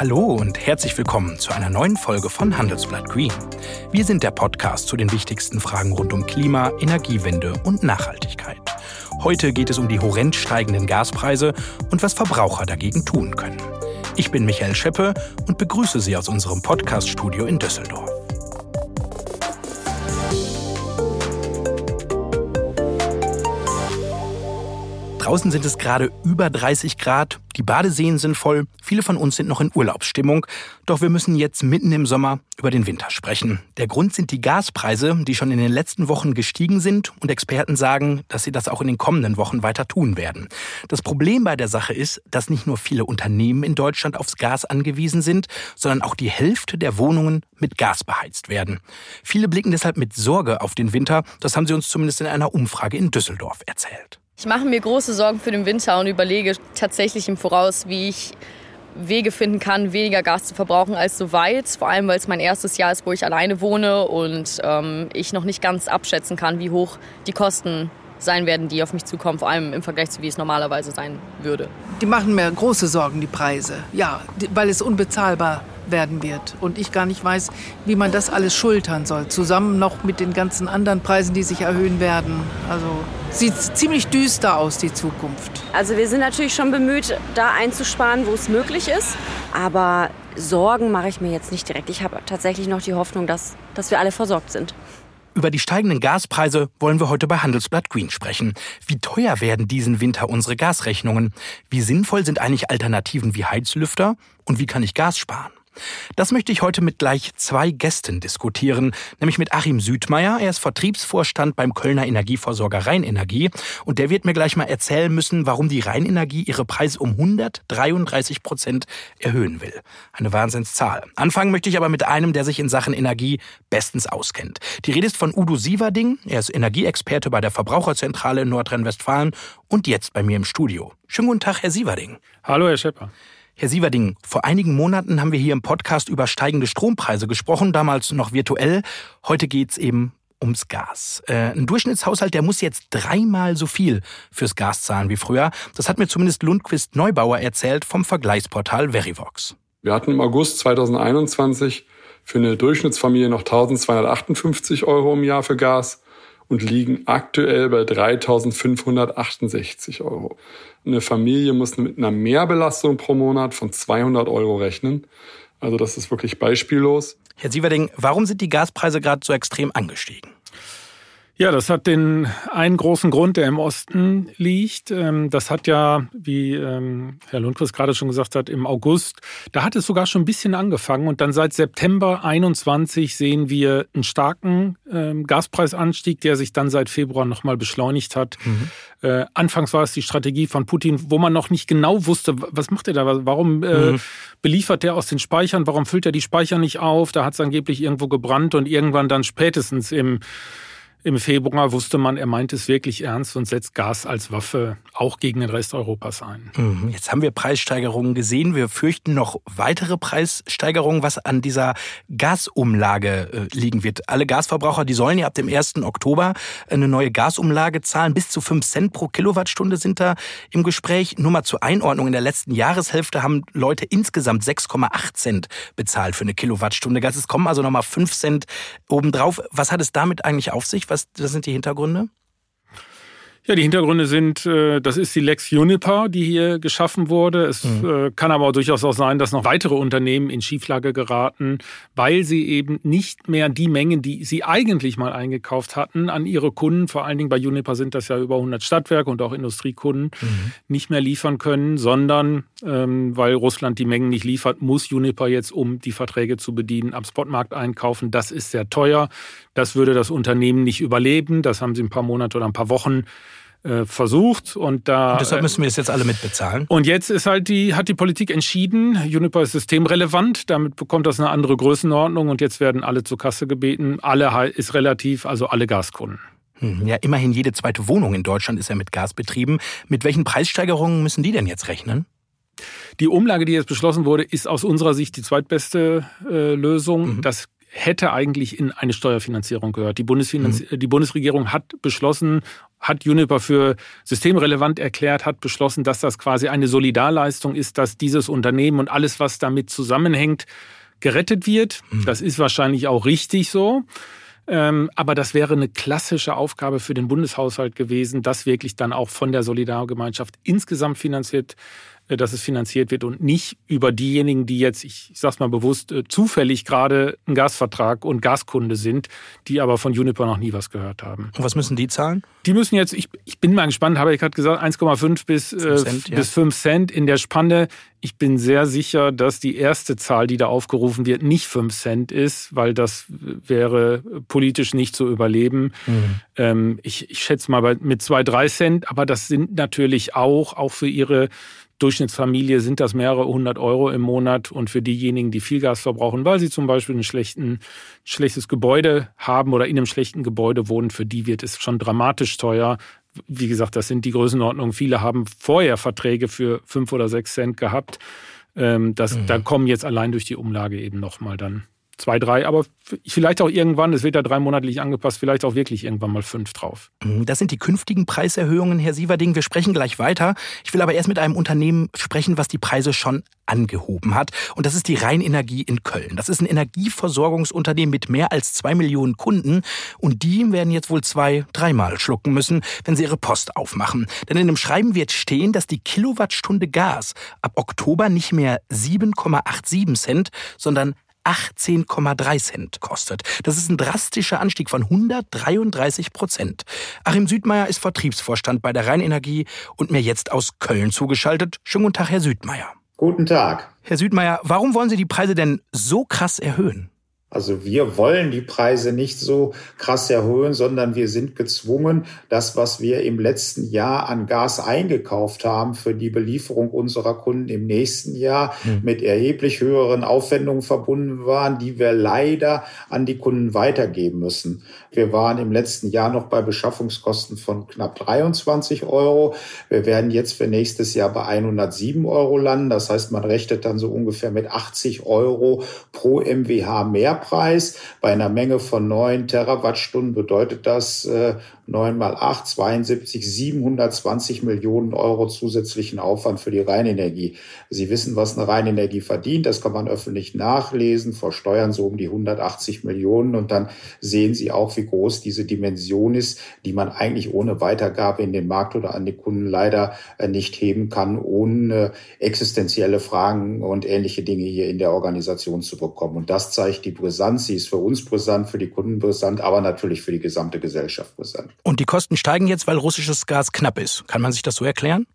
Hallo und herzlich willkommen zu einer neuen Folge von Handelsblatt Green. Wir sind der Podcast zu den wichtigsten Fragen rund um Klima, Energiewende und Nachhaltigkeit. Heute geht es um die horrend steigenden Gaspreise und was Verbraucher dagegen tun können. Ich bin Michael Scheppe und begrüße Sie aus unserem Podcaststudio in Düsseldorf. Draußen sind es gerade über 30 Grad, die Badeseen sind voll, viele von uns sind noch in Urlaubsstimmung, doch wir müssen jetzt mitten im Sommer über den Winter sprechen. Der Grund sind die Gaspreise, die schon in den letzten Wochen gestiegen sind und Experten sagen, dass sie das auch in den kommenden Wochen weiter tun werden. Das Problem bei der Sache ist, dass nicht nur viele Unternehmen in Deutschland aufs Gas angewiesen sind, sondern auch die Hälfte der Wohnungen mit Gas beheizt werden. Viele blicken deshalb mit Sorge auf den Winter, das haben sie uns zumindest in einer Umfrage in Düsseldorf erzählt. Ich mache mir große Sorgen für den Winter und überlege tatsächlich im Voraus, wie ich Wege finden kann, weniger Gas zu verbrauchen als so weit. Vor allem, weil es mein erstes Jahr ist, wo ich alleine wohne und ähm, ich noch nicht ganz abschätzen kann, wie hoch die Kosten sein werden, die auf mich zukommen, vor allem im Vergleich zu wie es normalerweise sein würde. Die machen mir große Sorgen, die Preise. Ja, weil es unbezahlbar werden wird und ich gar nicht weiß, wie man das alles schultern soll, zusammen noch mit den ganzen anderen Preisen, die sich erhöhen werden. Also sieht ziemlich düster aus, die Zukunft. Also wir sind natürlich schon bemüht, da einzusparen, wo es möglich ist, aber Sorgen mache ich mir jetzt nicht direkt. Ich habe tatsächlich noch die Hoffnung, dass, dass wir alle versorgt sind. Über die steigenden Gaspreise wollen wir heute bei Handelsblatt Green sprechen. Wie teuer werden diesen Winter unsere Gasrechnungen? Wie sinnvoll sind eigentlich Alternativen wie Heizlüfter? Und wie kann ich Gas sparen? Das möchte ich heute mit gleich zwei Gästen diskutieren, nämlich mit Achim Südmeier. Er ist Vertriebsvorstand beim Kölner Energieversorger Rheinenergie und der wird mir gleich mal erzählen müssen, warum die Rheinenergie ihre Preise um 133 Prozent erhöhen will. Eine Wahnsinnszahl. Anfangen möchte ich aber mit einem, der sich in Sachen Energie bestens auskennt. Die Rede ist von Udo Sieverding. Er ist Energieexperte bei der Verbraucherzentrale in Nordrhein-Westfalen und jetzt bei mir im Studio. Schönen guten Tag, Herr Sieverding. Hallo, Herr Schepper. Herr Sieverding, vor einigen Monaten haben wir hier im Podcast über steigende Strompreise gesprochen, damals noch virtuell. Heute geht's eben ums Gas. Äh, ein Durchschnittshaushalt, der muss jetzt dreimal so viel fürs Gas zahlen wie früher. Das hat mir zumindest Lundquist Neubauer erzählt vom Vergleichsportal Verivox. Wir hatten im August 2021 für eine Durchschnittsfamilie noch 1258 Euro im Jahr für Gas und liegen aktuell bei 3.568 Euro. Eine Familie muss mit einer Mehrbelastung pro Monat von 200 Euro rechnen. Also das ist wirklich beispiellos. Herr Sieverding, warum sind die Gaspreise gerade so extrem angestiegen? Ja, das hat den einen großen Grund, der im Osten liegt. Ähm, das hat ja, wie ähm, Herr Lundquist gerade schon gesagt hat, im August, da hat es sogar schon ein bisschen angefangen. Und dann seit September 21 sehen wir einen starken ähm, Gaspreisanstieg, der sich dann seit Februar nochmal beschleunigt hat. Mhm. Äh, anfangs war es die Strategie von Putin, wo man noch nicht genau wusste, was macht er da, warum äh, mhm. beliefert er aus den Speichern, warum füllt er die Speicher nicht auf, da hat es angeblich irgendwo gebrannt und irgendwann dann spätestens im im Februar wusste man, er meint es wirklich ernst und setzt Gas als Waffe auch gegen den Rest Europas ein. Mhm. Jetzt haben wir Preissteigerungen gesehen. Wir fürchten noch weitere Preissteigerungen, was an dieser Gasumlage äh, liegen wird. Alle Gasverbraucher, die sollen ja ab dem 1. Oktober eine neue Gasumlage zahlen. Bis zu 5 Cent pro Kilowattstunde sind da im Gespräch. Nur mal zur Einordnung. In der letzten Jahreshälfte haben Leute insgesamt 6,8 Cent bezahlt für eine Kilowattstunde Gas. Es kommen also nochmal 5 Cent obendrauf. Was hat es damit eigentlich auf sich? Was, was sind die Hintergründe? Ja, die Hintergründe sind, äh, das ist die Lex Juniper, die hier geschaffen wurde. Es mhm. Äh, kann aber auch durchaus auch sein, dass noch weitere Unternehmen in Schieflage geraten, weil sie eben nicht mehr die Mengen, die sie eigentlich mal eingekauft hatten, an ihre Kunden, vor allen Dingen bei Juniper sind das ja über 100 Stadtwerke und auch Industriekunden, mhm. nicht mehr liefern können, sondern ähm, weil Russland die Mengen nicht liefert, muss Juniper jetzt, um die Verträge zu bedienen, am Spotmarkt einkaufen. Das ist sehr teuer. Das würde das Unternehmen nicht überleben. Das haben sie ein paar Monate oder ein paar Wochen äh, versucht und da und deshalb müssen wir es jetzt alle mitbezahlen. Und jetzt ist halt die hat die Politik entschieden, Juniper ist systemrelevant, damit bekommt das eine andere Größenordnung und jetzt werden alle zur Kasse gebeten. Alle ist relativ, also alle Gaskunden. Hm, ja, immerhin jede zweite Wohnung in Deutschland ist ja mit Gas betrieben. Mit welchen Preissteigerungen müssen die denn jetzt rechnen? Die Umlage, die jetzt beschlossen wurde, ist aus unserer Sicht die zweitbeste äh, Lösung. Mhm. Das hätte eigentlich in eine Steuerfinanzierung gehört. Die, Bundesfinanz mhm. die Bundesregierung hat beschlossen, hat Juniper für systemrelevant erklärt, hat beschlossen, dass das quasi eine Solidarleistung ist, dass dieses Unternehmen und alles, was damit zusammenhängt, gerettet wird. Mhm. Das ist wahrscheinlich auch richtig so. Ähm, aber das wäre eine klassische Aufgabe für den Bundeshaushalt gewesen, das wirklich dann auch von der Solidargemeinschaft insgesamt finanziert dass es finanziert wird und nicht über diejenigen, die jetzt, ich sag's mal bewusst, äh, zufällig gerade einen Gasvertrag und Gaskunde sind, die aber von Juniper noch nie was gehört haben. Und was müssen die zahlen? Die müssen jetzt, ich, ich bin mal gespannt, habe ich gerade gesagt, 1,5 bis, 5 äh, Cent, äh, ja. bis 5 Cent in der Spanne. Ich bin sehr sicher, dass die erste Zahl, die da aufgerufen wird, nicht 5 Cent ist, weil das wäre politisch nicht zu überleben. Mhm. Ähm, ich, ich schätze mal mit 2, 3 Cent, aber das sind natürlich auch, auch für ihre Durchschnittsfamilie sind das mehrere hundert Euro im Monat und für diejenigen, die viel Gas verbrauchen, weil sie zum Beispiel ein schlechten, schlechtes Gebäude haben oder in einem schlechten Gebäude wohnen, für die wird es schon dramatisch teuer. Wie gesagt, das sind die Größenordnungen. Viele haben vorher Verträge für fünf oder sechs Cent gehabt. Ähm, das, mhm. Da kommen jetzt allein durch die Umlage eben nochmal dann zwei, drei, aber vielleicht auch irgendwann, es wird ja dreimonatlich angepasst, vielleicht auch wirklich irgendwann mal fünf drauf. Mhm, das sind die künftigen Preiserhöhungen, Herr Sieverding. Wir sprechen gleich weiter. Ich will aber erst mit einem Unternehmen sprechen, was die Preise schon angehoben hat. Und das ist die Rheinenergie in Köln. Das ist ein Energieversorgungsunternehmen mit mehr als zwei Millionen Kunden. Und die werden jetzt wohl zwei, dreimal schlucken müssen, wenn sie ihre Post aufmachen. Denn in dem Schreiben wird stehen, dass die Kilowattstunde Gas ab Oktober nicht mehr 7,87 Cent, sondern 18,3 Cent kostet. Das ist ein drastischer Anstieg von 133 Prozent. Achim Südmeier ist Vertriebsvorstand bei der Rheinenergie und mir jetzt aus Köln zugeschaltet. Schönen guten Tag, Herr Südmeier. Guten Tag. Herr Südmeier, warum wollen Sie die Preise denn so krass erhöhen? Also wir wollen die Preise nicht so krass erhöhen, sondern wir sind gezwungen, das, was wir im letzten Jahr an Gas eingekauft haben für die Belieferung unserer Kunden im nächsten Jahr mhm. mit erheblich höheren Aufwendungen verbunden waren, die wir leider an die Kunden weitergeben müssen. Wir waren im letzten Jahr noch bei Beschaffungskosten von knapp 23 Euro. Wir werden jetzt für nächstes Jahr bei 107 Euro landen. Das heißt, man rechnet dann so ungefähr mit 80 Euro pro MWH Mehrpreis. Bei einer Menge von 9 Terawattstunden bedeutet das äh, 9 mal 8, 72, 720 Millionen Euro zusätzlichen Aufwand für die Rheinenergie. Sie wissen, was eine Rheinenergie verdient. Das kann man öffentlich nachlesen. Versteuern so um die 180 Millionen. Und dann sehen Sie auch, wie groß diese Dimension ist, die man eigentlich ohne Weitergabe in den Markt oder an die Kunden leider äh, nicht heben kann, ohne existenzielle Fragen und ähnliche Dinge hier in der Organisation zu bekommen. Und das zeigt die Brisanz. Sie ist für uns brisant, für die Kunden brisant, aber natürlich für die gesamte Gesellschaft brisant. Und die Kosten steigen jetzt, weil russisches Gas knapp ist. Kann man sich das so erklären?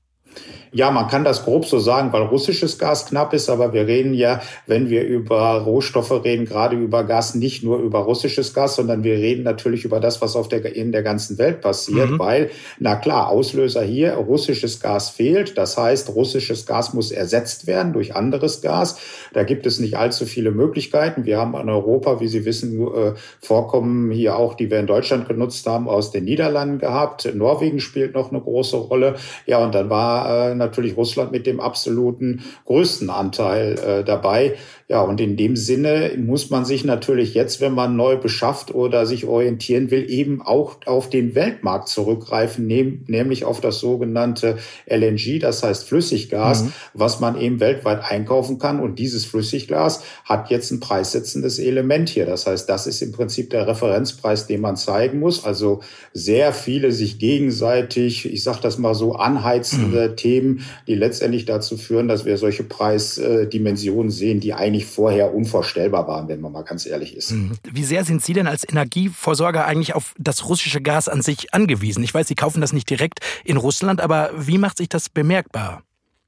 Ja, man kann das grob so sagen, weil russisches Gas knapp ist, aber wir reden ja, wenn wir über Rohstoffe reden, gerade über Gas, nicht nur über russisches Gas, sondern wir reden natürlich über das, was auf der, in der ganzen Welt passiert, mhm. weil, na klar, Auslöser hier, russisches Gas fehlt. Das heißt, russisches Gas muss ersetzt werden durch anderes Gas. Da gibt es nicht allzu viele Möglichkeiten. Wir haben in Europa, wie Sie wissen, äh, Vorkommen hier auch, die wir in Deutschland genutzt haben, aus den Niederlanden gehabt. Norwegen spielt noch eine große Rolle. Ja, und dann war äh, natürlich Russland mit dem absoluten größten Anteil äh, dabei. Ja, und in dem Sinne muss man sich natürlich jetzt, wenn man neu beschafft oder sich orientieren will, eben auch auf den Weltmarkt zurückgreifen, nämlich auf das sogenannte LNG, das heißt Flüssiggas, mhm. was man eben weltweit einkaufen kann. Und dieses Flüssiggas hat jetzt ein preissetzendes Element hier. Das heißt, das ist im Prinzip der Referenzpreis, den man zeigen muss. Also sehr viele sich gegenseitig, ich sage das mal so, anheizende mhm. Themen, die letztendlich dazu führen, dass wir solche Preisdimensionen sehen, die eigentlich vorher unvorstellbar waren, wenn man mal ganz ehrlich ist. Mhm. Wie sehr sind Sie denn als Energieversorger eigentlich auf das russische Gas an sich angewiesen? Ich weiß, Sie kaufen das nicht direkt in Russland, aber wie macht sich das bemerkbar?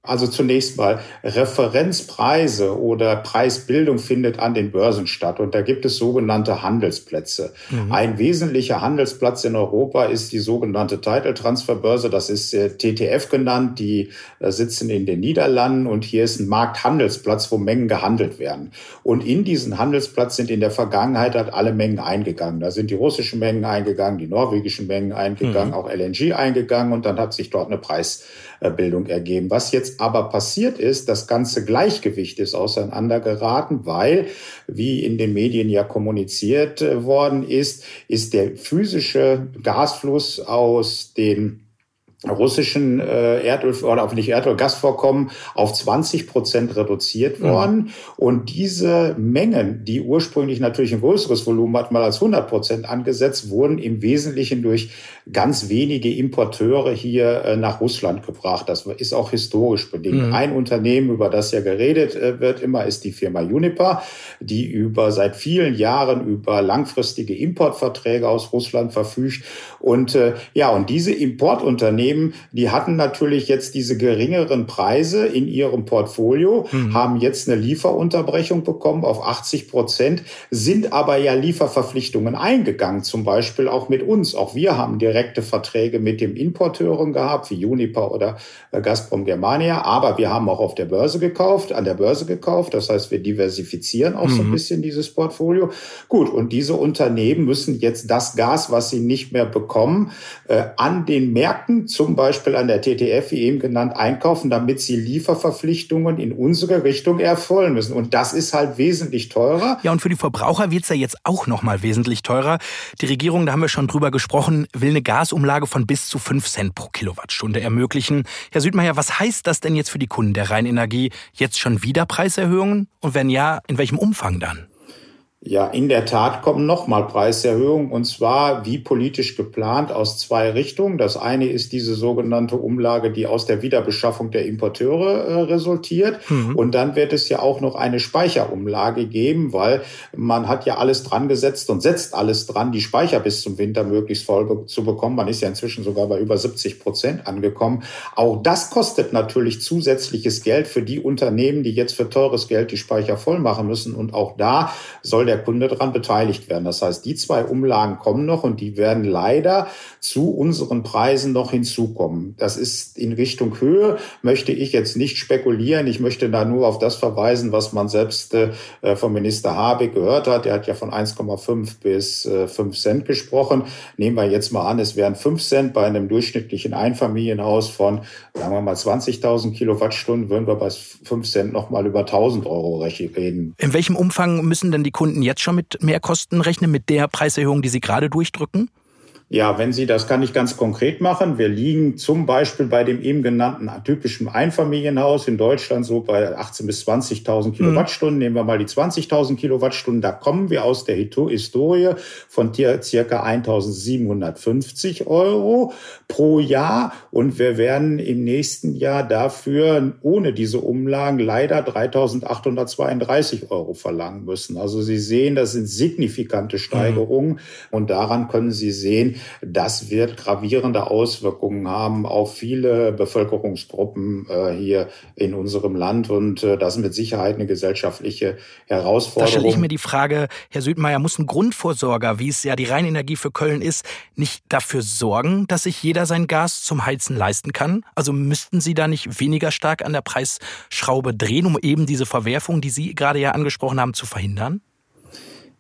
Also zunächst mal Referenzpreise oder Preisbildung findet an den Börsen statt und da gibt es sogenannte Handelsplätze. Mhm. Ein wesentlicher Handelsplatz in Europa ist die sogenannte Title Transfer Börse, das ist äh, TTF genannt, die äh, sitzen in den Niederlanden und hier ist ein Markthandelsplatz, wo Mengen gehandelt werden. Und in diesen Handelsplatz sind in der Vergangenheit halt alle Mengen eingegangen. Da sind die russischen Mengen eingegangen, die norwegischen Mengen eingegangen, mhm. auch LNG eingegangen und dann hat sich dort eine Preisbildung ergeben. Was jetzt jetzt aber passiert ist, das ganze Gleichgewicht ist auseinandergeraten, weil, wie in den Medien ja kommuniziert äh, worden ist, ist der physische Gasfluss aus den russischen äh, Erdöl oder auf nicht Erdöl Gasvorkommen auf 20 Prozent reduziert mhm. worden mhm. und diese Mengen, die ursprünglich natürlich ein größeres Volumen hatten, mal als 100 Prozent angesetzt, wurden im Wesentlichen durch ganz wenige Importeure hier äh, nach Russland gebracht. Das ist auch historisch bedingt. Mhm. Ein Unternehmen, über das ja geredet äh, wird immer, ist die Firma Uniper, die über seit vielen Jahren über langfristige Importverträge aus Russland verfügt und äh, ja und diese Importunternehmen Unternehmen, die hatten natürlich jetzt diese geringeren Preise in ihrem Portfolio, mhm. haben jetzt eine Lieferunterbrechung bekommen auf 80 Prozent, sind aber ja Lieferverpflichtungen eingegangen, zum Beispiel auch mit uns. Auch wir haben direkte Verträge mit dem Importeuren gehabt, wie Uniper oder äh, Gazprom Germania, aber wir haben auch auf der Börse gekauft, an der Börse gekauft. Das heißt, wir diversifizieren auch mhm. so ein mhm. bisschen dieses Portfolio. Gut, und diese Unternehmen müssen jetzt das Gas, was sie nicht mehr bekommen, äh, an den Märkten zum Beispiel an der TTF, wie eben genannt, einkaufen, damit sie Lieferverpflichtungen in unsere Richtung erfüllen müssen. Und das ist halt wesentlich teurer. Ja, und für die Verbraucher wird es ja jetzt auch noch mal wesentlich teurer. Die Regierung, da haben wir schon drüber gesprochen, will eine Gasumlage von bis zu 5 Cent pro Kilowattstunde ermöglichen. Herr Südmeier, was heißt das denn jetzt für die Kunden der Rheinenergie? Jetzt schon wieder Preiserhöhungen? Und wenn ja, in welchem Umfang dann? Ja, in der Tat kommen nochmal Preiserhöhungen und zwar wie politisch geplant aus zwei Richtungen. Das eine ist diese sogenannte Umlage, die aus der Wiederbeschaffung der Importeure äh, resultiert. Mhm. Und dann wird es ja auch noch eine Speicherumlage geben, weil man hat ja alles dran gesetzt und setzt alles dran, die Speicher bis zum Winter möglichst voll zu bekommen. Man ist ja inzwischen sogar bei über 70 Prozent angekommen. Auch das kostet natürlich zusätzliches Geld für die Unternehmen, die jetzt für teures Geld die Speicher voll machen müssen. Und auch da soll der Kunde daran beteiligt werden. Das heißt, die zwei Umlagen kommen noch und die werden leider zu unseren Preisen noch hinzukommen. Das ist in Richtung Höhe, möchte ich jetzt nicht spekulieren. Ich möchte da nur auf das verweisen, was man selbst äh, vom Minister Habeck gehört hat. Er hat ja von 1,5 bis äh, 5 Cent gesprochen. Nehmen wir jetzt mal an, es wären 5 Cent bei einem durchschnittlichen Einfamilienhaus von, sagen wir mal, 20.000 Kilowattstunden, würden wir bei 5 Cent nochmal über 1.000 Euro reden. In welchem Umfang müssen denn die Kunden jetzt schon mit Mehrkosten rechnen, mit der Preiserhöhung, die Sie gerade durchdrücken? Ja, wenn Sie, das kann ich ganz konkret machen. Wir liegen zum Beispiel bei dem eben genannten typischen Einfamilienhaus in Deutschland so bei 18.000 bis 20.000 Kilowattstunden. Mhm. Nehmen wir mal die 20.000 Kilowattstunden. Da kommen wir aus der Historie von circa 1.750 Euro pro Jahr. Und wir werden im nächsten Jahr dafür ohne diese Umlagen leider 3.832 Euro verlangen müssen. Also Sie sehen, das sind signifikante Steigerungen. Mhm. Und daran können Sie sehen, das wird gravierende Auswirkungen haben auf viele Bevölkerungsgruppen äh, hier in unserem Land und äh, das ist mit Sicherheit eine gesellschaftliche Herausforderung. Da stelle ich mir die Frage, Herr Südmeier, muss ein Grundvorsorger, wie es ja die Rheinenergie für Köln ist, nicht dafür sorgen, dass sich jeder sein Gas zum Heizen leisten kann? Also müssten Sie da nicht weniger stark an der Preisschraube drehen, um eben diese Verwerfung, die Sie gerade ja angesprochen haben, zu verhindern?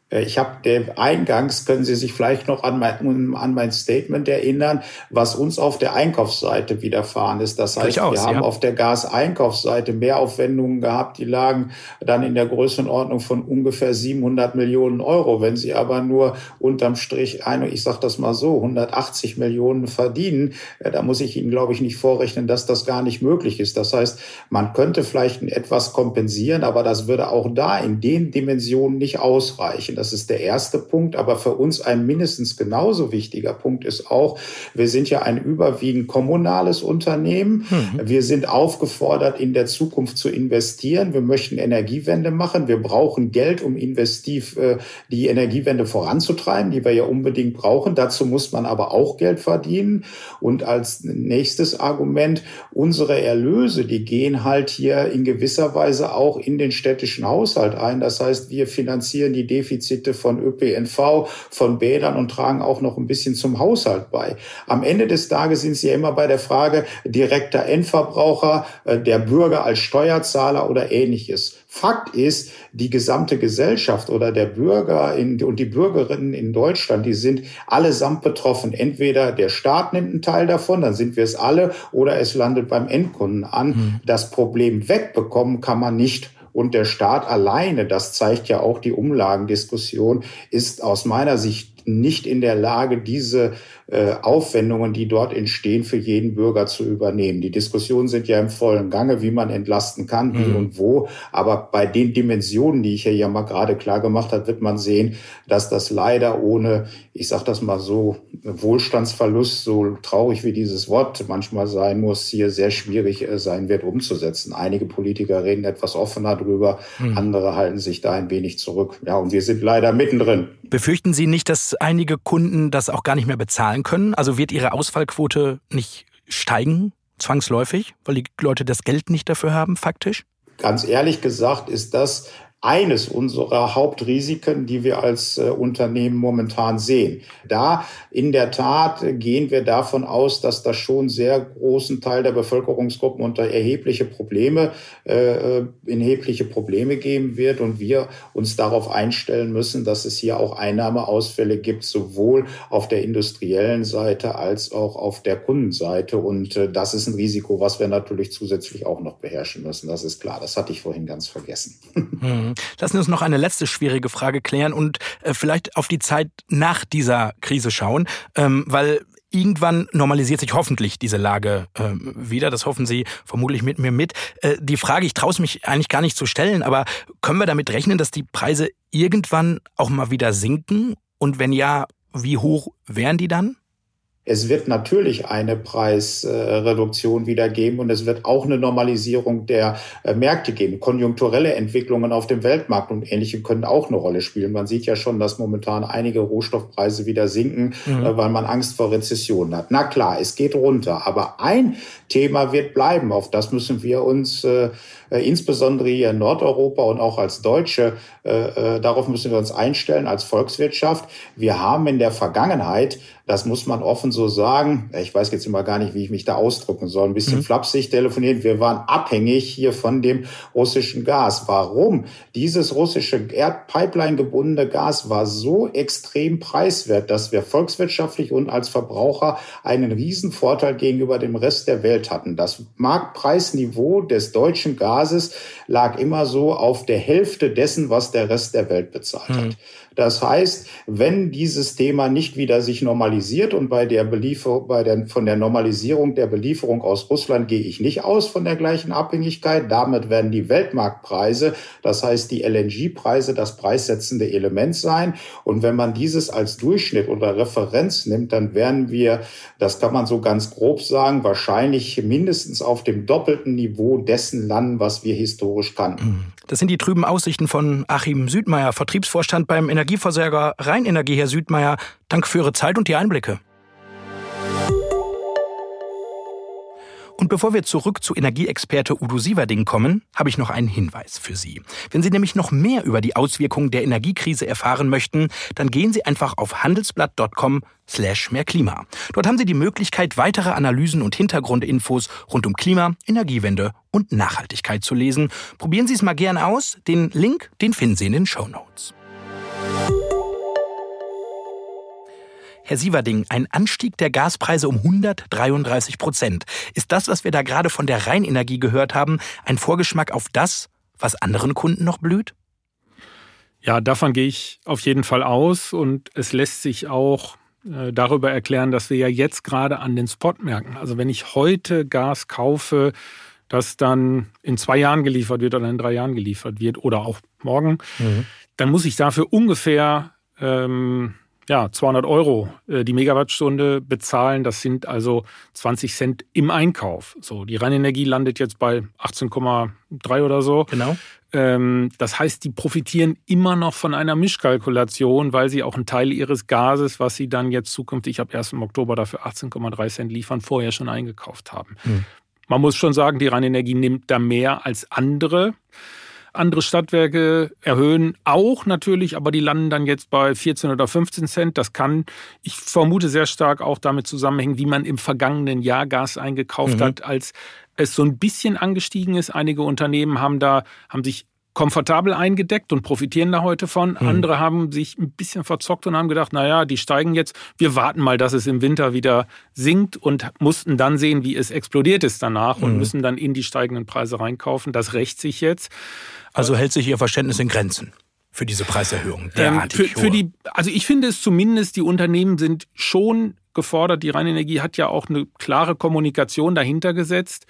Äh, ich habe eingangs, können Sie sich vielleicht noch an mein, an mein Statement erinnern, was uns auf der Einkaufsseite widerfahren ist. Das heißt, Durchaus, wir haben ja. auf der Gaseinkaufsseite Mehraufwendungen gehabt, die lagen dann in der Größenordnung von ungefähr 700 Millionen Euro. Wenn Sie aber nur unterm Strich, eine, ich sage das mal so, 180 Millionen verdienen, äh, da muss ich Ihnen, glaube ich, nicht vorrechnen, dass das gar nicht möglich ist. Das heißt, man könnte vielleicht etwas kompensieren, aber das würde auch da in den Dimensionen nicht ausreichen. Das ist der erste Punkt. Aber für uns ein mindestens genauso wichtiger Punkt ist auch, wir sind ja ein überwiegend kommunales Unternehmen. Mhm. Wir sind aufgefordert, in der Zukunft zu investieren. Wir möchten Energiewende machen. Wir brauchen Geld, um investiv äh, die Energiewende voranzutreiben, die wir ja unbedingt brauchen. Dazu muss man aber auch Geld verdienen. Und als nächstes Argument, unsere Erlöse, die gehen halt hier in gewisser Weise auch in den städtischen Haushalt ein. Das heißt, wir finanzieren die Defizite Defizite von ÖPNV, von Bädern und tragen auch noch ein bisschen zum Haushalt bei. Am Ende des Tages sind sie ja immer bei der Frage direkter Endverbraucher, äh, der Bürger als Steuerzahler oder ähnliches. Fakt ist, die gesamte Gesellschaft oder der Bürger in, und die Bürgerinnen in Deutschland, die sind allesamt betroffen. Entweder der Staat nimmt einen Teil davon, dann sind wir es alle, oder es landet beim Endkunden an. Mhm. Das Problem wegbekommen kann man nicht. Und der Staat alleine, das zeigt ja auch die Umlagendiskussion, ist aus meiner Sicht nicht in der Lage, diese äh, Aufwendungen, die dort entstehen, für jeden Bürger zu übernehmen. Die Diskussionen sind ja im vollen Gange, wie man entlasten kann, wie mhm. und wo. Aber bei den Dimensionen, die ich ja, ja mal gerade klar gemacht habe, wird man sehen, dass das leider ohne, ich sage das mal so, Wohlstandsverlust, so traurig wie dieses Wort manchmal sein muss, hier sehr schwierig äh, sein wird umzusetzen. Einige Politiker reden etwas offener drüber, mhm. andere halten sich da ein wenig zurück. Ja, und wir sind leider mittendrin. Befürchten Sie nicht, dass einige Kunden das auch gar nicht mehr bezahlen können? Also wird Ihre Ausfallquote nicht steigen, zwangsläufig, weil die Leute das Geld nicht dafür haben, faktisch? Ganz ehrlich gesagt ist das eines unserer Hauptrisiken, die wir als äh, Unternehmen momentan sehen. Da in der Tat gehen wir davon aus, dass das schon sehr großen Teil der Bevölkerungsgruppen unter erhebliche Probleme, äh, äh, erhebliche Probleme geben wird und wir uns darauf einstellen müssen, dass es hier auch Einnahmeausfälle gibt, sowohl auf der industriellen Seite als auch auf der Kundenseite. Und äh, das ist ein Risiko, was wir natürlich zusätzlich auch noch beherrschen müssen. Das ist klar. Das hatte ich vorhin ganz vergessen. Lassen Sie uns noch eine letzte schwierige Frage klären und äh, vielleicht auf die Zeit nach dieser Krise schauen, ähm, weil Irgendwann normalisiert sich hoffentlich diese Lage äh, wieder. Das hoffen Sie vermutlich mit mir mit. Äh, die Frage, ich traue es mich eigentlich gar nicht zu stellen, aber können wir damit rechnen, dass die Preise irgendwann auch mal wieder sinken? Und wenn ja, wie hoch wären die dann? Es wird natürlich eine Preisreduktion wieder geben und es wird auch eine Normalisierung der äh, Märkte geben. Konjunkturelle Entwicklungen auf dem Weltmarkt und ähnliche können auch eine Rolle spielen. Man sieht ja schon, dass momentan einige Rohstoffpreise wieder sinken, mhm. Äh, weil man Angst vor Rezessionen hat. Na klar, es geht runter, aber ein Thema wird bleiben. Auf das müssen wir uns äh, insbesondere hier in Nordeuropa und auch als Deutsche, äh, äh, darauf müssen wir uns einstellen als Volkswirtschaft. Wir haben in der Vergangenheit, das muss man offen so sagen, ich weiß jetzt immer gar nicht, wie ich mich da ausdrücken soll, ein bisschen mhm. flapsig telefoniert, wir waren abhängig hier von dem russischen Gas. Warum? Dieses russische Erdpipeline gebundene Gas war so extrem preiswert, dass wir volkswirtschaftlich und als Verbraucher einen riesen Vorteil gegenüber dem Rest der Welt hatten. Das Marktpreisniveau des deutschen Gas Basis lag immer so auf der Hälfte dessen, was der Rest der Welt bezahlt hat. Mhm. Das heißt, wenn dieses Thema nicht wieder sich normalisiert und bei der Belieferung, bei der, von der Normalisierung der Belieferung aus Russland gehe ich nicht aus von der gleichen Abhängigkeit. Damit werden die Weltmarktpreise, das heißt die LNG-Preise, das preissetzende Element sein. Und wenn man dieses als Durchschnitt oder Referenz nimmt, dann werden wir, das kann man so ganz grob sagen, wahrscheinlich mindestens auf dem doppelten Niveau dessen landen, was wir historisch kannten. Das sind die trüben Aussichten von Achim Südmeier, Vertriebsvorstand beim Energie Energieversorger Rheinenergie, Herr Südmeier. Danke für Ihre Zeit und die Einblicke. Und bevor wir zurück zu Energieexperte Udo Sieverding kommen, habe ich noch einen Hinweis für Sie. Wenn Sie nämlich noch mehr über die Auswirkungen der Energiekrise erfahren möchten, dann gehen Sie einfach auf handelsblatt.com slash mehr Klima. Dort haben Sie die Möglichkeit, weitere Analysen und Hintergrundinfos rund um Klima, Energiewende und Nachhaltigkeit zu lesen. Probieren Sie es mal gerne aus. Den Link, den finden Sie in den Show Notes. Herr Sieverding, ein Anstieg der Gaspreise um 133 Prozent. Ist das, was wir da gerade von der Rheinenergie gehört haben, ein Vorgeschmack auf das, was anderen Kunden noch blüht? Ja, davon gehe ich auf jeden Fall aus und es lässt sich auch äh, darüber erklären, dass wir ja jetzt gerade an den Spotmärkten, also wenn ich heute Gas kaufe, das dann in zwei Jahren geliefert wird oder in drei Jahren geliefert wird oder auch morgen, mhm. dann muss ich dafür ungefähr ähm, ja, 200 Euro äh, die Megawattstunde bezahlen. Das sind also 20 Cent im Einkauf. So, die Rheinenergie landet jetzt bei 18,3 oder so. Genau. Ähm, das heißt, die profitieren immer noch von einer Mischkalkulation, weil sie auch einen Teil ihres Gases, was sie dann jetzt zukünftig ab 1. Oktober dafür 18,3 Cent liefern, vorher schon eingekauft haben. Hm. Man muss schon sagen, die Rheinenergie nimmt da mehr als andere. Andere Stadtwerke erhöhen auch natürlich, aber die landen dann jetzt bei 14 oder 15 Cent. Das kann, ich vermute, sehr stark auch damit zusammenhängen, wie man im vergangenen Jahr Gas eingekauft mhm. hat, als es so ein bisschen angestiegen ist. Einige Unternehmen haben da, haben sich komfortabel eingedeckt und profitieren da heute von. Mhm. Andere haben sich ein bisschen verzockt und haben gedacht, naja, die steigen jetzt, wir warten mal, dass es im Winter wieder sinkt und mussten dann sehen, wie es explodiert ist danach mhm. und müssen dann in die steigenden Preise reinkaufen. Das rächt sich jetzt. Also hält sich Ihr Verständnis in Grenzen für diese Preiserhöhung? Ähm, für, für die, also ich finde es zumindest, die Unternehmen sind schon gefordert. Die Rheinenergie hat ja auch eine klare Kommunikation dahinter gesetzt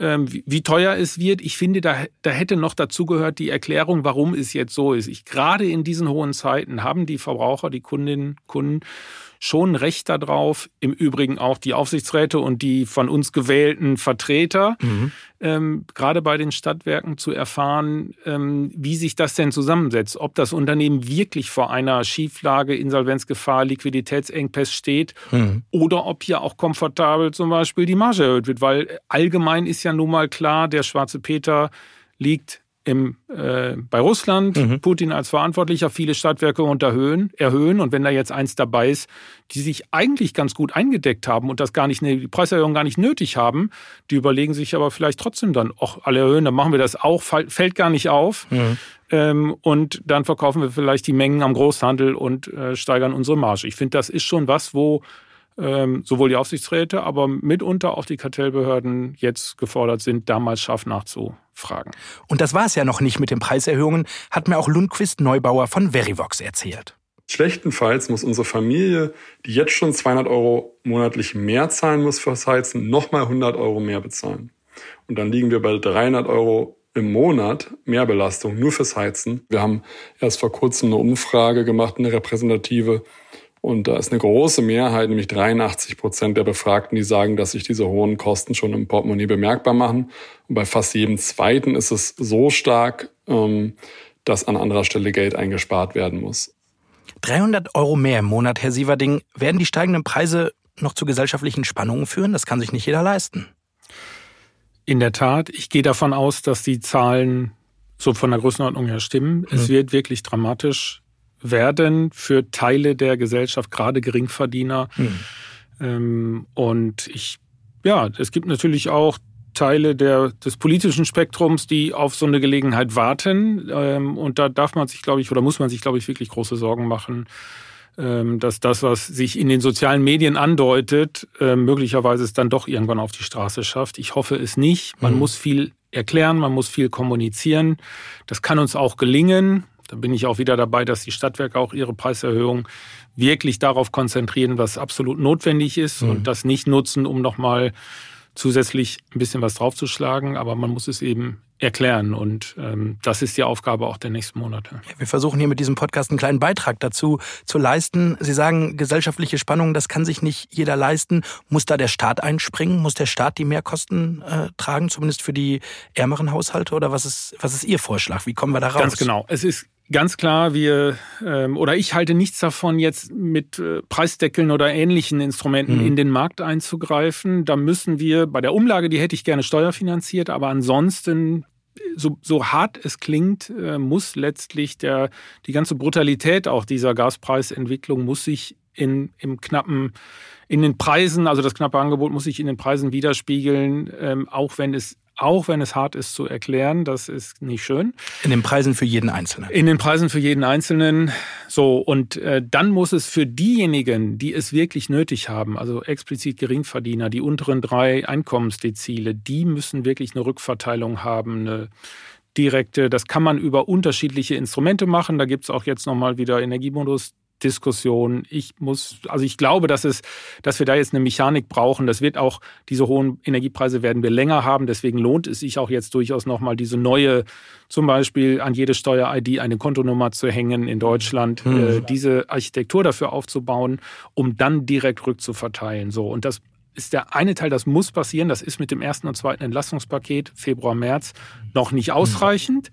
ähm, wie teuer es wird. Ich finde, da, da hätte noch dazugehört die Erklärung, warum es jetzt so ist. Ich, gerade in diesen hohen Zeiten haben die Verbraucher, die Kundinnen, Kunden schon Recht darauf, im Übrigen auch die Aufsichtsräte und die von uns gewählten Vertreter, mhm. ähm, gerade bei den Stadtwerken zu erfahren, ähm, wie sich das denn zusammensetzt, ob das Unternehmen wirklich vor einer Schieflage, Insolvenzgefahr, Liquiditätsengpass steht mhm. oder ob hier auch komfortabel zum Beispiel die Marge erhöht wird, weil allgemein ist ja nun mal klar, der schwarze Peter liegt im, äh, bei Russland, mhm. Putin als Verantwortlicher, viele Stadtwerke unterhöhen, erhöhen. Und wenn da jetzt eins dabei ist, die sich eigentlich ganz gut eingedeckt haben und das gar nicht, die Preiserhöhung gar nicht nötig haben, die überlegen sich aber vielleicht trotzdem dann, ach, alle erhöhen, dann machen wir das auch, fällt gar nicht auf. Mhm. Ähm, und dann verkaufen wir vielleicht die Mengen am Großhandel und äh, steigern unsere Marge. Ich finde, das ist schon was, wo ähm, sowohl die Aufsichtsräte, aber mitunter auch die Kartellbehörden jetzt gefordert sind, damals scharf nachzufragen. Und das war es ja noch nicht mit den Preiserhöhungen, hat mir auch Lundquist Neubauer von Verivox erzählt. Schlechtenfalls muss unsere Familie, die jetzt schon 200 Euro monatlich mehr zahlen muss fürs Heizen, nochmal 100 Euro mehr bezahlen. Und dann liegen wir bei 300 Euro im Monat Mehrbelastung nur fürs Heizen. Wir haben erst vor kurzem eine Umfrage gemacht, eine repräsentative, und da ist eine große Mehrheit, nämlich 83 Prozent der Befragten, die sagen, dass sich diese hohen Kosten schon im Portemonnaie bemerkbar machen. Und bei fast jedem Zweiten ist es so stark, ähm, dass an anderer Stelle Geld eingespart werden muss. 300 Euro mehr im Monat, Herr Sieverding. Werden die steigenden Preise noch zu gesellschaftlichen Spannungen führen? Das kann sich nicht jeder leisten. In der Tat, ich gehe davon aus, dass die Zahlen so von der Größenordnung her stimmen. Mhm. Es wird wirklich dramatisch werden für Teile der Gesellschaft, gerade Geringverdiener. Mhm. Ähm, und ich, ja, es gibt natürlich auch Teile der, des politischen Spektrums, die auf so eine Gelegenheit warten. Ähm, und da darf man sich, glaube ich, oder muss man sich, glaube ich, wirklich große Sorgen machen, ähm, dass das, was sich in den sozialen Medien andeutet, äh, möglicherweise es dann doch irgendwann auf die Straße schafft. Ich hoffe es nicht. Man mhm. muss viel erklären, man muss viel kommunizieren. Das kann uns auch gelingen. Da bin ich auch wieder dabei, dass die Stadtwerke auch ihre Preiserhöhung wirklich darauf konzentrieren, was absolut notwendig ist mhm. und das nicht nutzen, um nochmal zusätzlich ein bisschen was draufzuschlagen. Aber man muss es eben erklären. Und ähm, das ist die Aufgabe auch der nächsten Monate. Ja, wir versuchen hier mit diesem Podcast einen kleinen Beitrag dazu zu leisten. Sie sagen, gesellschaftliche Spannungen, das kann sich nicht jeder leisten. Muss da der Staat einspringen? Muss der Staat die Mehrkosten äh, tragen, zumindest für die ärmeren Haushalte? Oder was ist, was ist Ihr Vorschlag? Wie kommen wir da raus? Ganz genau. Es ist Ganz klar, wir ähm, oder ich halte nichts davon, jetzt mit äh, Preisdeckeln oder ähnlichen Instrumenten mhm. in den Markt einzugreifen. Da müssen wir bei der Umlage, die hätte ich gerne steuerfinanziert, aber ansonsten so, so hart es klingt, äh, muss letztlich der, die ganze Brutalität auch dieser Gaspreisentwicklung muss sich in, im knappen, in den Preisen, also das knappe Angebot muss sich in den Preisen widerspiegeln, ähm, auch wenn es auch wenn es hart ist zu erklären, das ist nicht schön. In den Preisen für jeden Einzelnen. In den Preisen für jeden Einzelnen. So, und äh, dann muss es für diejenigen, die es wirklich nötig haben, also explizit Geringverdiener, die unteren drei Einkommensdezile, die müssen wirklich eine Rückverteilung haben, eine direkte. Das kann man über unterschiedliche Instrumente machen. Da gibt es auch jetzt nochmal wieder Energiemodus Diskussion. Ich muss, also ich glaube, dass es, dass wir da jetzt eine Mechanik brauchen. Das wird auch, diese hohen Energiepreise werden wir länger haben. Deswegen lohnt es sich auch jetzt durchaus nochmal diese neue, zum Beispiel an jede Steuer-ID eine Kontonummer zu hängen in Deutschland, mhm. äh, diese Architektur dafür aufzubauen, um dann direkt rückzuverteilen. So. Und das ist der eine Teil, das muss passieren. Das ist mit dem ersten und zweiten Entlastungspaket Februar, März noch nicht ausreichend.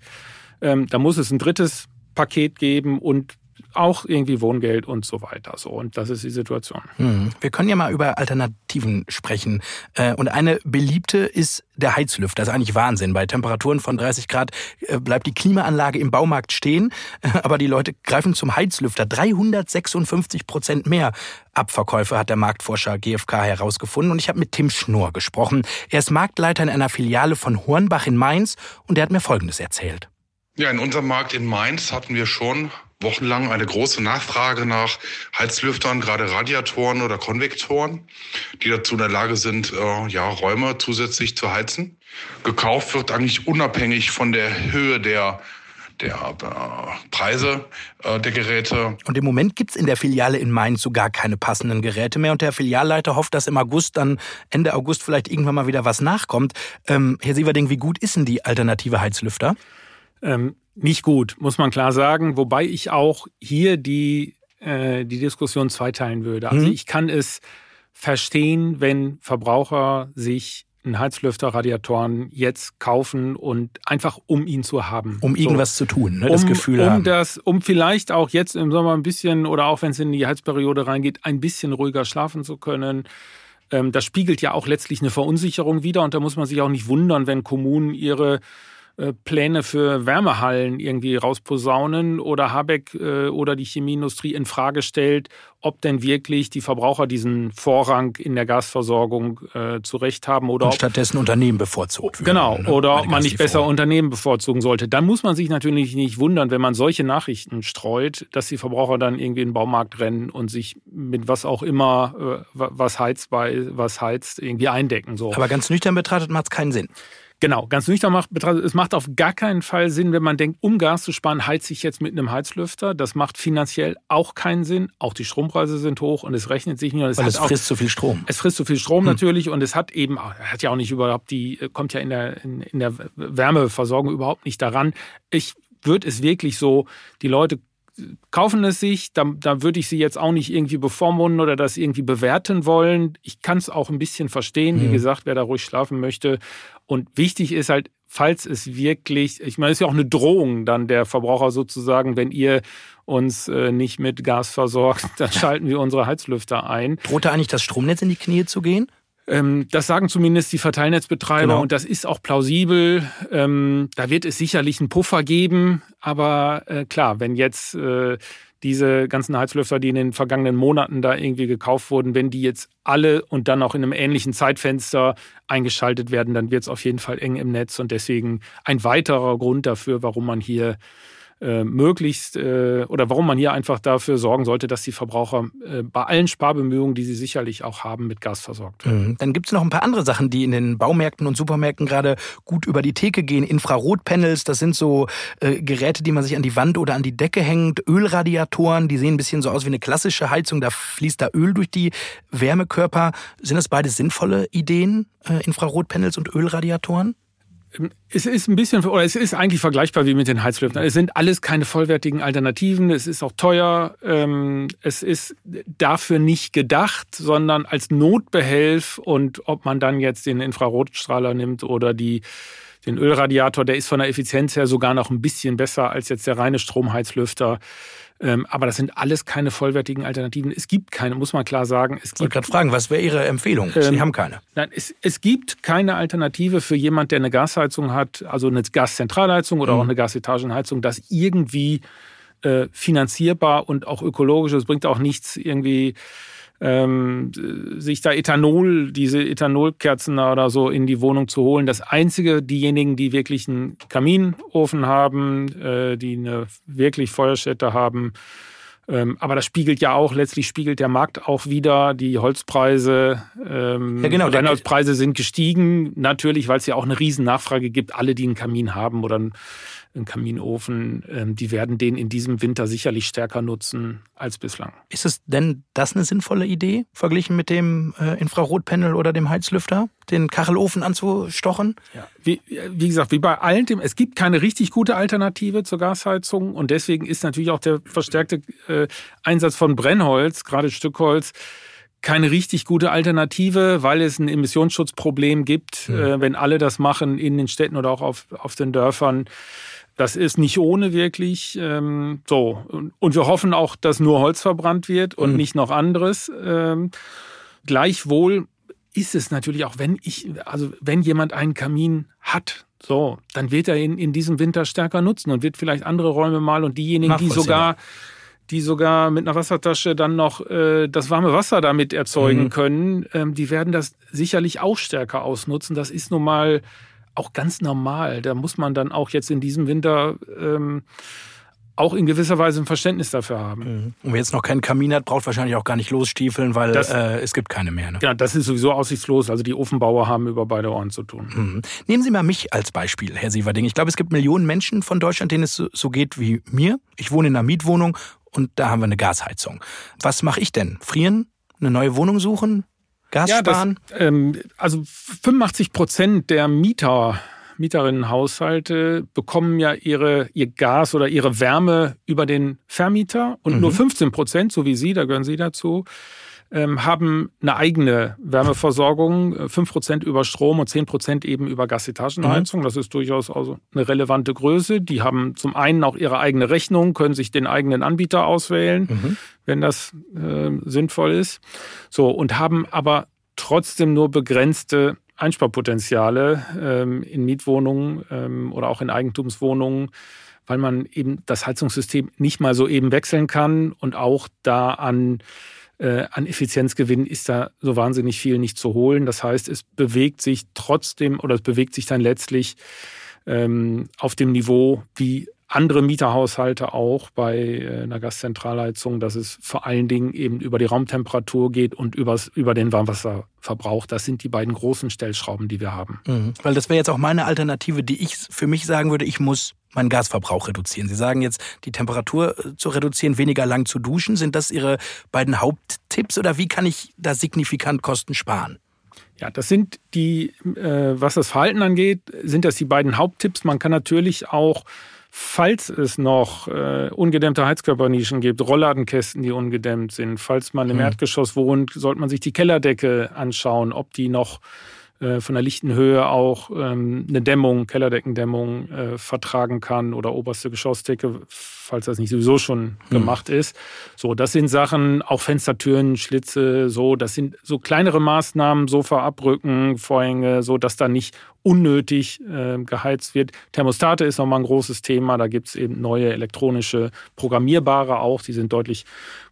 Mhm. Ähm, da muss es ein drittes Paket geben und auch irgendwie Wohngeld und so weiter. So und das ist die Situation. Hm. Wir können ja mal über Alternativen sprechen. Äh, und eine beliebte ist der Heizlüfter. Das ist eigentlich Wahnsinn. Bei Temperaturen von 30 Grad äh, bleibt die Klimaanlage im Baumarkt stehen, aber die Leute greifen zum Heizlüfter. 356 Prozent mehr Abverkäufe hat der Marktforscher GfK herausgefunden. Und ich habe mit Tim Schnurr gesprochen. Er ist Marktleiter in einer Filiale von Hornbach in Mainz und er hat mir Folgendes erzählt. Ja, in unserem Markt in Mainz hatten wir schon wochenlang eine große Nachfrage nach Heizlüftern, gerade Radiatoren oder Konvektoren, die dazu in der Lage sind, äh, ja, Räume zusätzlich zu heizen. Gekauft wird eigentlich unabhängig von der Höhe der der äh, Preise äh, der Geräte. Und im Moment gibt's in der Filiale in Mainz so gar keine passenden Geräte mehr. Und der Filialleiter hofft, dass im August dann, Ende August vielleicht irgendwann mal wieder was nachkommt. Ähm, Herr Sieverding, wie gut ist denn die alternative Heizlüfter? Ähm, nicht gut, muss man klar sagen. Wobei ich auch hier die, äh, die Diskussion zweiteilen würde. Also mhm. ich kann es verstehen, wenn Verbraucher sich einen Heizlüfter, Radiatoren jetzt kaufen und einfach um ihn zu haben. Um irgendwas so. zu tun, ne? das um, Gefühl um haben. Das, um vielleicht auch jetzt im Sommer ein bisschen oder auch wenn es in die Heizperiode reingeht, ein bisschen ruhiger schlafen zu können. Ähm, das spiegelt ja auch letztlich eine Verunsicherung wider und da muss man sich auch nicht wundern, wenn Kommunen ihre Pläne für Wärmehallen irgendwie rausposaunen oder Habeck äh, oder die Chemieindustrie in Frage stellt, ob denn wirklich die Verbraucher diesen Vorrang in der Gasversorgung äh, zu Recht haben oder Und stattdessen Unternehmen bevorzugt werden. Genau, ne? oder ob man nicht besser Unternehmen bevorzugen sollte. Dann muss man sich natürlich nicht wundern, wenn man solche Nachrichten streut, dass die Verbraucher dann irgendwie in den Baumarkt rennen und sich mit was auch immer, äh, was heizt, bei, was heizt, irgendwie eindecken. So. Aber ganz nüchtern betrachtet macht es keinen Sinn. Genau, ganz nüchtern macht, es macht auf gar keinen Fall Sinn, wenn man denkt, um Gas zu sparen, heize ich jetzt mit einem Heizlüfter. Das macht finanziell auch keinen Sinn. Auch die Strompreise sind hoch und es rechnet sich nicht. Es Weil es frisst zu so viel Strom. Es frisst zu so viel Strom hm. natürlich und es hat eben, hat ja auch nicht überhaupt die, kommt ja in der, in, in der Wärmeversorgung überhaupt nicht daran. Ich würde es wirklich so, die Leute kaufen es sich, da, da würde ich sie jetzt auch nicht irgendwie bevormunden oder das irgendwie bewerten wollen. Ich kann es auch ein bisschen verstehen, wie hm. gesagt, wer da ruhig schlafen möchte. Und wichtig ist halt, falls es wirklich, ich meine, es ist ja auch eine Drohung dann der Verbraucher sozusagen, wenn ihr uns äh, nicht mit Gas versorgt, dann schalten wir unsere Heizlüfter ein. Droht da eigentlich das Stromnetz in die Knie zu gehen? Ähm, das sagen zumindest die Verteilnetzbetreiber genau. und das ist auch plausibel. Ähm, da wird es sicherlich einen Puffer geben, aber äh, klar, wenn jetzt äh, diese ganzen Heizlüfter, die in den vergangenen Monaten da irgendwie gekauft wurden, wenn die jetzt alle und dann auch in einem ähnlichen Zeitfenster eingeschaltet werden, dann wird es auf jeden Fall eng im Netz und deswegen ein weiterer Grund dafür, warum man hier äh, möglichst äh, oder warum man hier einfach dafür sorgen sollte, dass die Verbraucher äh, bei allen Sparbemühungen, die sie sicherlich auch haben, mit Gas versorgt werden. Mhm. Dann gibt es noch ein paar andere Sachen, die in den Baumärkten und Supermärkten gerade gut über die Theke gehen. Infrarotpanels, das sind so äh, Geräte, die man sich an die Wand oder an die Decke hängt. Ölradiatoren, die sehen ein bisschen so aus wie eine klassische Heizung, da fließt da Öl durch die Wärmekörper. Sind das beide sinnvolle Ideen, äh, Infrarotpanels und Ölradiatoren? Es ist ein bisschen, oder es ist eigentlich vergleichbar wie mit den Heizlüftern. Es sind alles keine vollwertigen Alternativen. Es ist auch teuer. Ähm, es ist dafür nicht gedacht, sondern als Notbehelf. Und ob man dann jetzt den Infrarotstrahler nimmt oder die, den Ölradiator, der ist von der Effizienz her sogar noch ein bisschen besser als jetzt der reine Stromheizlüfter. Ähm, aber das sind alles keine vollwertigen Alternativen. Es gibt keine, muss man klar sagen. Es ich wollte gerade fragen, was wäre Ihre Empfehlung? Sie ähm, haben keine. Nein, es, es gibt keine Alternative für jemand, der eine Gasheizung hat, also eine Gaszentralheizung oder mhm. auch eine Gasetagenheizung, das irgendwie äh, finanzierbar und auch ökologisch. Es bringt auch nichts irgendwie ähm, sich da Ethanol, diese Ethanolkerzen oder so in die Wohnung zu holen. Das Einzige, diejenigen, die wirklich einen Kaminofen haben, äh, die eine wirklich Feuerstätte haben, ähm, aber das spiegelt ja auch, letztlich spiegelt der Markt auch wieder die Holzpreise. Ähm, ja, genau. Brennholzpreise sind gestiegen, natürlich, weil es ja auch eine riesen Nachfrage gibt. Alle, die einen Kamin haben oder einen einen Kaminofen, ähm, die werden den in diesem Winter sicherlich stärker nutzen als bislang. Ist es denn das eine sinnvolle Idee, verglichen mit dem äh, Infrarotpanel oder dem Heizlüfter, den Kachelofen anzustochen? Ja. Wie, wie gesagt, wie bei allen, es gibt keine richtig gute Alternative zur Gasheizung und deswegen ist natürlich auch der verstärkte äh, Einsatz von Brennholz, gerade Stückholz, keine richtig gute Alternative, weil es ein Emissionsschutzproblem gibt, mhm. äh, wenn alle das machen in den Städten oder auch auf, auf den Dörfern Das ist nicht ohne wirklich. Ähm, so. Und wir hoffen auch, dass nur Holz verbrannt wird und mhm. nicht noch anderes. Ähm, gleichwohl ist es natürlich auch, wenn ich, also wenn jemand einen Kamin hat, so, dann wird er ihn in diesem Winter stärker nutzen und wird vielleicht andere Räume mal und diejenigen, die sogar die sogar mit einer Wassertasche dann noch äh, das warme Wasser damit erzeugen mhm. können, ähm, die werden das sicherlich auch stärker ausnutzen. Das ist nun mal auch ganz normal. Da muss man dann auch jetzt in diesem Winter ähm, auch in gewisser Weise ein Verständnis dafür haben. Mhm. Und wer jetzt noch keinen Kamin hat, braucht wahrscheinlich auch gar nicht losstiefeln, weil das, äh, es gibt keine mehr. Ne? Genau, das ist sowieso aussichtslos. Also die Ofenbauer haben über beide Ohren zu tun. Mhm. Nehmen Sie mal mich als Beispiel, Herr Sieverding. Ich glaube, es gibt Millionen Menschen von Deutschland, denen es so geht wie mir. Ich wohne in einer Mietwohnung und da haben wir eine Gasheizung. Was mache ich denn? Frieren? Eine neue Wohnung suchen? Gas ja, sparen? Das, ähm, also 85 Prozent der Mieter Mieterinnenhaushalte bekommen ja ihre, ihr Gas oder ihre Wärme über den Vermieter und mhm. nur 15 Prozent, so wie Sie, da gehören Sie dazu, ähm, haben eine eigene Wärmeversorgung, 5 Prozent über Strom und 10 Prozent eben über Gasetagenheizung. Mhm. Das ist durchaus also eine relevante Größe. Die haben zum einen auch ihre eigene Rechnung, können sich den eigenen Anbieter auswählen, mhm. wenn das äh, sinnvoll ist. So, und haben aber trotzdem nur begrenzte Einsparpotenziale ähm, in Mietwohnungen ähm, oder auch in Eigentumswohnungen, weil man eben das Heizungssystem nicht mal so eben wechseln kann und auch da an, äh, an Effizienzgewinn ist da so wahnsinnig viel nicht zu holen. Das heißt, es bewegt sich trotzdem oder es bewegt sich dann letztlich ähm, auf dem Niveau, wie andere Mieterhaushalte auch bei äh, einer Gaszentralheizung, dass es vor allen Dingen eben über die Raumtemperatur geht und übers, über den Warmwasserverbrauch. Das sind die beiden großen Stellschrauben, die wir haben. Mhm. Weil das wäre jetzt auch meine Alternative, die ich für mich sagen würde, ich muss meinen Gasverbrauch reduzieren. Sie sagen jetzt, die Temperatur äh, zu reduzieren, weniger lang zu duschen. Sind das Ihre beiden Haupttipps oder wie kann ich da signifikant Kosten sparen? Ja, das sind die, äh, was das Verhalten angeht, sind das die beiden Haupttipps. Man kann natürlich auch Falls es noch äh, ungedämmte Heizkörpernischen gibt, Rollladenkästen, die ungedämmt sind, falls man im mhm. Erdgeschoss wohnt, sollte man sich die Kellerdecke anschauen, ob die noch äh, von der lichten Höhe auch ähm, eine Dämmung, Kellerdeckendämmung äh, vertragen kann oder oberste Geschossdecke, falls das nicht sowieso schon mhm. gemacht ist. So, das sind Sachen, auch Fenstertüren, Schlitze, so, das sind so kleinere Maßnahmen, Sofa abrücken, Vorhänge, so dass da nicht unnötig äh, geheizt wird. Thermostate ist nochmal ein großes Thema. Da gibt es eben neue elektronische, programmierbare auch. Die sind deutlich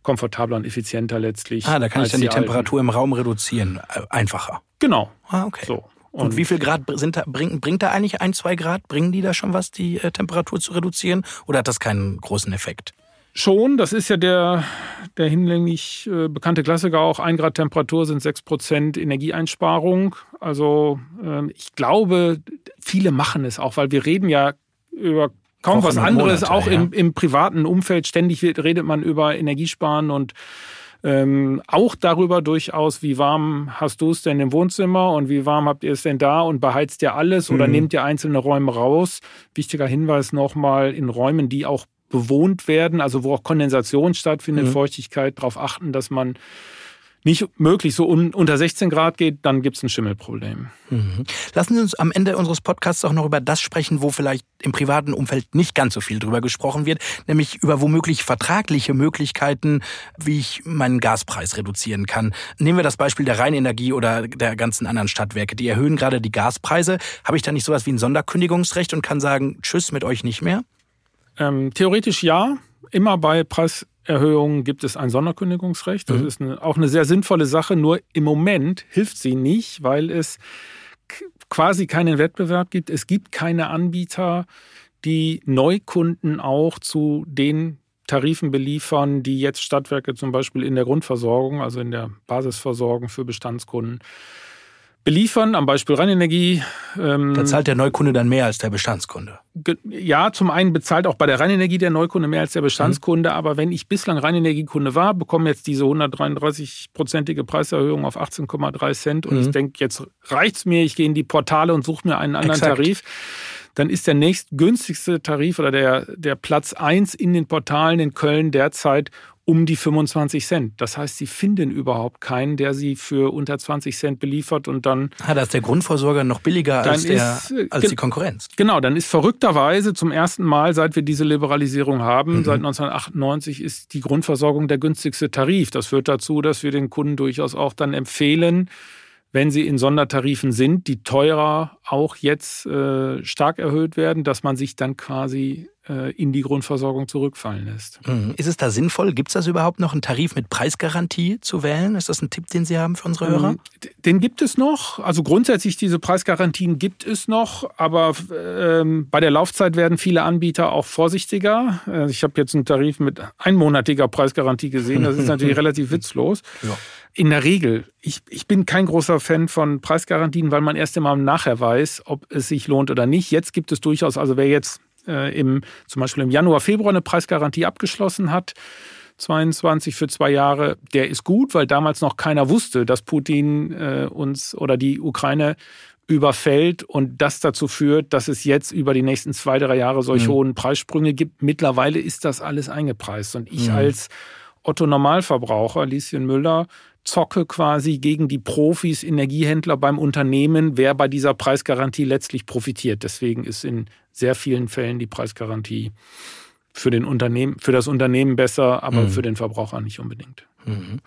komfortabler und effizienter letztlich. Ah, da kann ich dann die, die Temperatur im Raum reduzieren. Äh, einfacher. Genau. Ah, okay. So. Und, und, wie viel Grad sind da, bringt, bringt da eigentlich ein, zwei Grad? Bringen die da schon was, die äh, Temperatur zu reduzieren? Oder hat das keinen großen Effekt? Schon, das ist ja der, der hinlänglich äh, bekannte Klassiker auch. Ein Grad Temperatur sind sechs Prozent Energieeinsparung. Also äh, ich glaube, viele machen es auch, weil wir reden ja über kaum Wochen was anderes. Monate, auch ja. im, im privaten Umfeld ständig redet man über Energiesparen und ähm, auch darüber durchaus, wie warm hast du es denn im Wohnzimmer und wie warm habt ihr es denn da und beheizt ihr alles oder mhm. nehmt ihr einzelne Räume raus? Wichtiger Hinweis nochmal, in Räumen, die auch bewohnt werden, also wo auch Kondensation stattfindet, mhm. Feuchtigkeit, darauf achten, dass man nicht möglich so un unter 16 Grad geht, dann gibt es ein Schimmelproblem. Mhm. Lassen Sie uns am Ende unseres Podcasts auch noch über das sprechen, wo vielleicht im privaten Umfeld nicht ganz so viel drüber gesprochen wird, nämlich über womöglich vertragliche Möglichkeiten, wie ich meinen Gaspreis reduzieren kann. Nehmen wir das Beispiel der Rheinenergie oder der ganzen anderen Stadtwerke. Die erhöhen gerade die Gaspreise. Habe ich da nicht sowas wie ein Sonderkündigungsrecht und kann sagen, tschüss mit euch nicht mehr? Ähm, theoretisch ja. Immer bei Preiserhöhungen gibt es ein Sonderkündigungsrecht. Das mhm. ist eine, auch eine sehr sinnvolle Sache. Nur im Moment hilft sie nicht, weil es quasi keinen Wettbewerb gibt. Es gibt keine Anbieter, die Neukunden auch zu den Tarifen beliefern, die jetzt Stadtwerke zum Beispiel in der Grundversorgung, also in der Basisversorgung für Bestandskunden beliefern, am Beispiel Rheinenergie. Ähm, da zahlt der Neukunde dann mehr als der Bestandskunde. Ja, zum einen bezahlt auch bei der Rheinenergie der Neukunde mehr als der Bestandskunde, mhm. aber wenn ich bislang Rheinenergiekunde war, bekomme jetzt diese 133-prozentige Preiserhöhung auf 18,3 Cent und mhm. ich denke, jetzt reicht's mir, ich gehe in die Portale und suche mir einen anderen Exakt. Tarif dann ist der nächstgünstigste Tarif oder der, der Platz 1 in den Portalen in Köln derzeit um die 25 Cent. Das heißt, sie finden überhaupt keinen, der sie für unter 20 Cent beliefert und dann. Ah, da ist der Grundversorger noch billiger als, der, ist, äh, als die Konkurrenz. Genau, dann ist verrückterweise zum ersten Mal, seit wir diese Liberalisierung haben, mhm. seit 1998 ist die Grundversorgung der günstigste Tarif. Das führt dazu, dass wir den Kunden durchaus auch dann empfehlen, wenn sie in Sondertarifen sind, die teurer auch jetzt äh, stark erhöht werden, dass man sich dann quasi in die Grundversorgung zurückfallen lässt. Mhm. Ist es da sinnvoll? Gibt es das überhaupt noch, einen Tarif mit Preisgarantie zu wählen? Ist das ein Tipp, den Sie haben für unsere Hörer? Ähm, den gibt es noch. Also grundsätzlich diese Preisgarantien gibt es noch, aber ähm, bei der Laufzeit werden viele Anbieter auch vorsichtiger. Äh, ich habe jetzt einen Tarif mit einmonatiger Preisgarantie gesehen. Das ist natürlich relativ witzlos. Ja. In der Regel, ich, ich bin kein großer Fan von Preisgarantien, weil man erst immer nachher weiß, ob es sich lohnt oder nicht. Jetzt gibt es durchaus, also wer jetzt äh, im, zum Beispiel im Januar, Februar eine Preisgarantie abgeschlossen hat, 22 für zwei Jahre, der ist gut, weil damals noch keiner wusste, dass Putin äh, uns oder die Ukraine überfällt und das dazu führt, dass es jetzt über die nächsten zwei, drei Jahre solche mhm. hohen Preissprünge gibt. Mittlerweile ist das alles eingepreist. Und ich mhm. als Otto Normalverbraucher, Lieschen Müller, zocke quasi gegen die Profis, Energiehändler beim Unternehmen, wer bei dieser Preisgarantie letztlich profitiert. Deswegen ist in sehr vielen Fällen die Preisgarantie für, den Unternehmen, für das Unternehmen besser, aber mhm. für den Verbraucher nicht unbedingt. Mhm.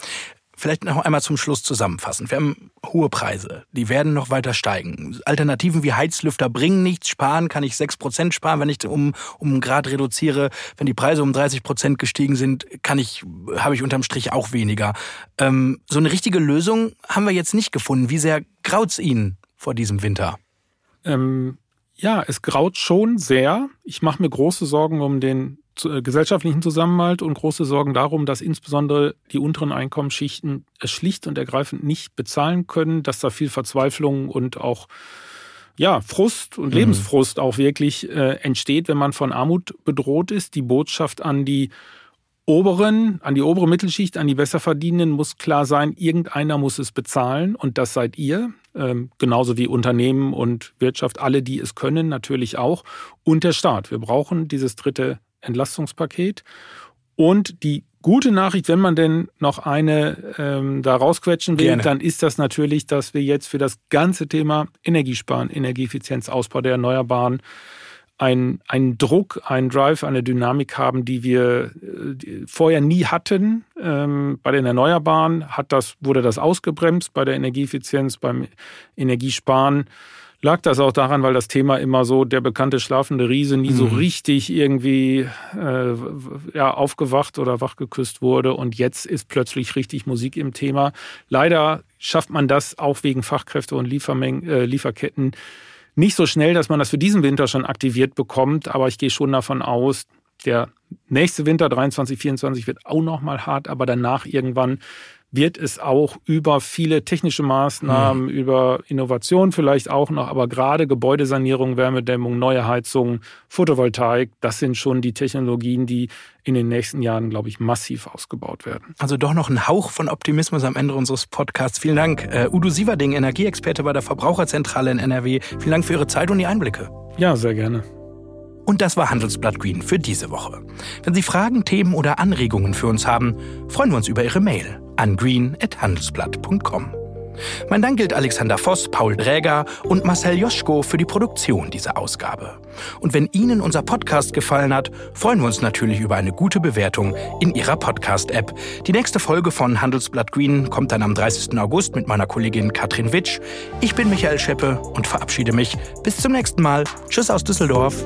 Vielleicht noch einmal zum Schluss zusammenfassen. Wir haben hohe Preise, die werden noch weiter steigen. Alternativen wie Heizlüfter bringen nichts, sparen kann ich sechs Prozent sparen, wenn ich um, um einen Grad reduziere. Wenn die Preise um 30 Prozent gestiegen sind, kann ich, habe ich unterm Strich auch weniger. Ähm, so eine richtige Lösung haben wir jetzt nicht gefunden. Wie sehr graut's Ihnen vor diesem Winter? Ähm, ja, es graut schon sehr. Ich mache mir große Sorgen um den gesellschaftlichen Zusammenhalt und große Sorgen darum, dass insbesondere die unteren Einkommensschichten es schlicht und ergreifend nicht bezahlen können, dass da viel Verzweiflung und auch ja, Frust und mhm. Lebensfrust auch wirklich äh, entsteht, wenn man von Armut bedroht ist. Die Botschaft an die oberen, an die obere Mittelschicht, an die Besserverdienenden muss klar sein, irgendeiner muss es bezahlen und das seid ihr. Ähm, genauso wie Unternehmen und Wirtschaft, alle, die es können, natürlich auch. Und der Staat. Wir brauchen dieses dritte Entlastungspaket. Und die gute Nachricht, wenn man denn noch eine ähm, da rausquetschen will, Gerne. dann ist das natürlich, dass wir jetzt für das ganze Thema Energiesparen, Energieeffizienz, Ausbau der Erneuerbaren ein, einen Druck, einen Drive, eine Dynamik haben, die wir äh, vorher nie hatten. Ähm, bei den Erneuerbaren hat das, wurde das ausgebremst, bei der Energieeffizienz, beim Energiesparen lag das auch daran, weil das Thema immer so der bekannte schlafende Riese nie mhm. so richtig irgendwie äh, ja, aufgewacht oder wachgeküsst wurde. Und jetzt ist plötzlich richtig Musik im Thema. Leider schafft man das auch wegen Fachkräfte und Liefermengen, äh, Lieferketten nicht so schnell, dass man das für diesen Winter schon aktiviert bekommt, aber ich gehe schon davon aus, der nächste Winter 23, 24 wird auch noch mal hart, aber danach irgendwann wird es auch über viele technische Maßnahmen, mhm. über Innovation vielleicht auch noch, aber gerade Gebäudesanierung, Wärmedämmung, neue Heizungen, Photovoltaik, das sind schon die Technologien, die in den nächsten Jahren, glaube ich, massiv ausgebaut werden. Also doch noch ein Hauch von Optimismus am Ende unseres Podcasts. Vielen Dank. Uh, Udo Sieverding, Energieexperte bei der Verbraucherzentrale in NRW. Vielen Dank für Ihre Zeit und die Einblicke. Ja, sehr gerne. Und das war Handelsblatt Green für diese Woche. Wenn Sie Fragen, Themen oder Anregungen für uns haben, freuen wir uns über Ihre Mail an green.handelsblatt.com. Mein Dank gilt Alexander Voss, Paul Dräger und Marcel Joschko für die Produktion dieser Ausgabe. Und wenn Ihnen unser Podcast gefallen hat, freuen wir uns natürlich über eine gute Bewertung in Ihrer Podcast-App. Die nächste Folge von Handelsblatt Green kommt dann am 30. August mit meiner Kollegin Katrin Witsch. Ich bin Michael Scheppe und verabschiede mich. Bis zum nächsten Mal. Tschüss aus Düsseldorf.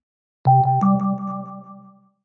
you